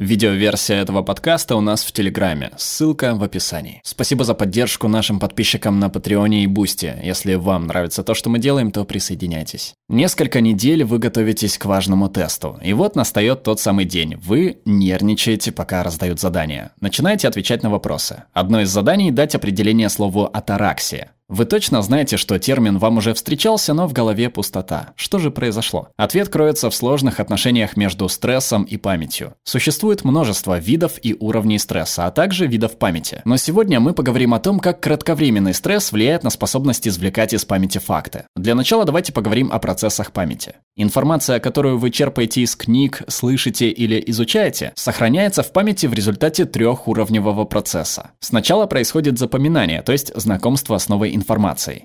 Видеоверсия этого подкаста у нас в Телеграме, ссылка в описании. Спасибо за поддержку нашим подписчикам на Patreon е и Бусти. Если вам нравится то, что мы делаем, то присоединяйтесь. Несколько недель вы готовитесь к важному тесту. И вот настает тот самый день. Вы нервничаете, пока раздают задания. Начинаете отвечать на вопросы. Одно из заданий – дать определение слову «атараксия». Вы точно знаете, что термин вам уже встречался, но в голове пустота. Что же произошло? Ответ кроется в сложных отношениях между стрессом и памятью. Существует множество видов и уровней стресса, а также видов памяти. Но сегодня мы поговорим о том, как кратковременный стресс влияет на способность извлекать из памяти факты. Для начала давайте поговорим о процессах памяти. Информация, которую вы черпаете из книг, слышите или изучаете, сохраняется в памяти в результате трехуровневого процесса. Сначала происходит запоминание, то есть знакомство с новой информацией.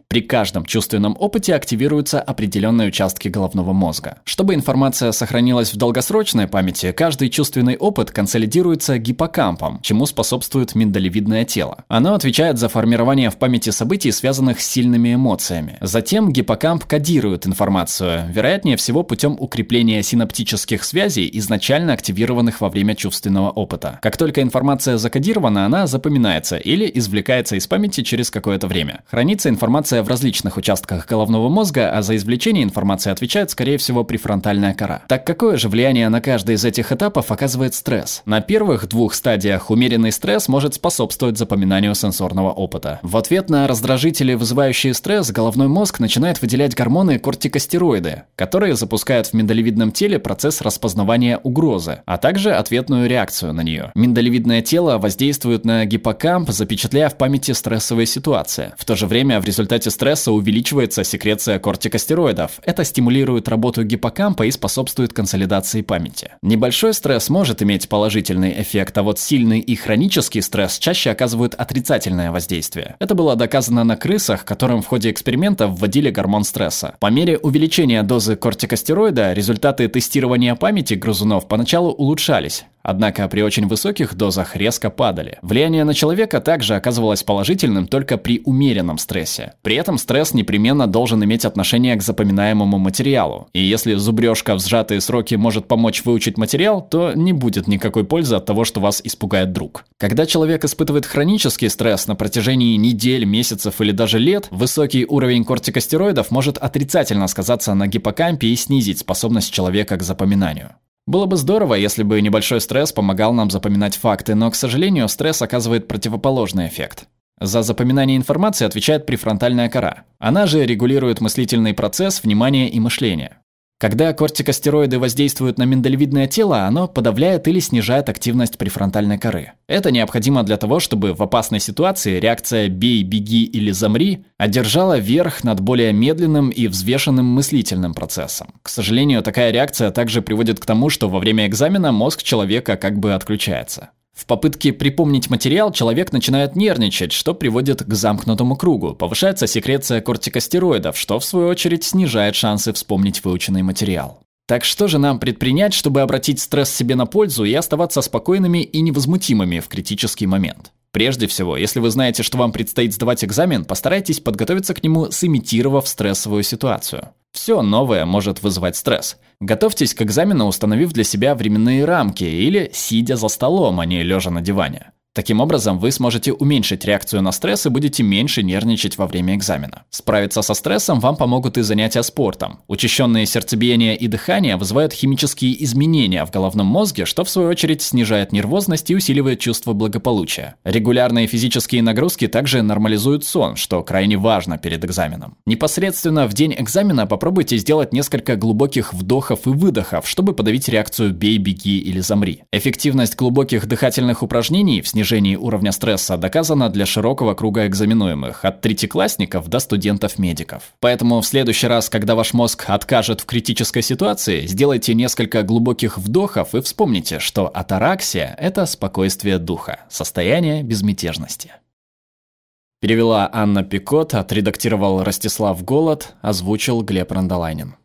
При каждом чувственном опыте активируются определенные участки головного мозга. Чтобы информация сохранилась в долгосрочной памяти, каждый чувственный опыт консолидируется гиппокампом, чему способствует миндалевидное тело. Оно отвечает за формирование в памяти событий, связанных с сильными эмоциями. Затем гиппокамп кодирует информацию, вероятнее всего путем укрепления синаптических связей, изначально активированных во время чувственного опыта. Как только информация закодирована, она запоминается или извлекается из памяти через какое-то время. Хранится информация в различных участках головного мозга, а за извлечение информации отвечает, скорее всего, префронтальная кора. Так какое же влияние на каждый из этих этапов оказывает стресс? На первых двух стадиях умеренный стресс может способствовать запоминанию сенсорного опыта. В ответ на раздражители, вызывающие стресс, головной мозг начинает выделять гормоны кортикостероиды, которые запускают в миндалевидном теле процесс распознавания угрозы, а также ответную реакцию на нее. Миндалевидное тело воздействует на гиппокамп, запечатляя в памяти стрессовые ситуации. В то же время время в результате стресса увеличивается секреция кортикостероидов. Это стимулирует работу гиппокампа и способствует консолидации памяти. Небольшой стресс может иметь положительный эффект, а вот сильный и хронический стресс чаще оказывают отрицательное воздействие. Это было доказано на крысах, которым в ходе эксперимента вводили гормон стресса. По мере увеличения дозы кортикостероида результаты тестирования памяти грызунов поначалу улучшались, однако при очень высоких дозах резко падали. Влияние на человека также оказывалось положительным только при умеренном стрессе. При этом стресс непременно должен иметь отношение к запоминаемому материалу. И если зубрежка в сжатые сроки может помочь выучить материал, то не будет никакой пользы от того, что вас испугает друг. Когда человек испытывает хронический стресс на протяжении недель, месяцев или даже лет, высокий уровень кортикостероидов может отрицательно сказаться на гиппокампе и снизить способность человека к запоминанию. Было бы здорово, если бы небольшой стресс помогал нам запоминать факты, но, к сожалению, стресс оказывает противоположный эффект. За запоминание информации отвечает префронтальная кора. Она же регулирует мыслительный процесс, внимания и мышления. Когда кортикостероиды воздействуют на миндалевидное тело, оно подавляет или снижает активность префронтальной коры. Это необходимо для того, чтобы в опасной ситуации реакция «бей, беги или замри» одержала верх над более медленным и взвешенным мыслительным процессом. К сожалению, такая реакция также приводит к тому, что во время экзамена мозг человека как бы отключается. В попытке припомнить материал человек начинает нервничать, что приводит к замкнутому кругу. Повышается секреция кортикостероидов, что в свою очередь снижает шансы вспомнить выученный материал. Так что же нам предпринять, чтобы обратить стресс себе на пользу и оставаться спокойными и невозмутимыми в критический момент? Прежде всего, если вы знаете, что вам предстоит сдавать экзамен, постарайтесь подготовиться к нему, сымитировав стрессовую ситуацию. Все новое может вызывать стресс. Готовьтесь к экзамену, установив для себя временные рамки или сидя за столом, а не лежа на диване. Таким образом, вы сможете уменьшить реакцию на стресс и будете меньше нервничать во время экзамена. Справиться со стрессом вам помогут и занятия спортом. Учащенные сердцебиение и дыхание вызывают химические изменения в головном мозге, что в свою очередь снижает нервозность и усиливает чувство благополучия. Регулярные физические нагрузки также нормализуют сон, что крайне важно перед экзаменом. Непосредственно в день экзамена попробуйте сделать несколько глубоких вдохов и выдохов, чтобы подавить реакцию «бей, беги или замри». Эффективность глубоких дыхательных упражнений в снижении снижении уровня стресса доказано для широкого круга экзаменуемых, от третьеклассников до студентов-медиков. Поэтому в следующий раз, когда ваш мозг откажет в критической ситуации, сделайте несколько глубоких вдохов и вспомните, что атараксия – это спокойствие духа, состояние безмятежности. Перевела Анна Пикот, отредактировал Ростислав Голод, озвучил Глеб Рандолайнин.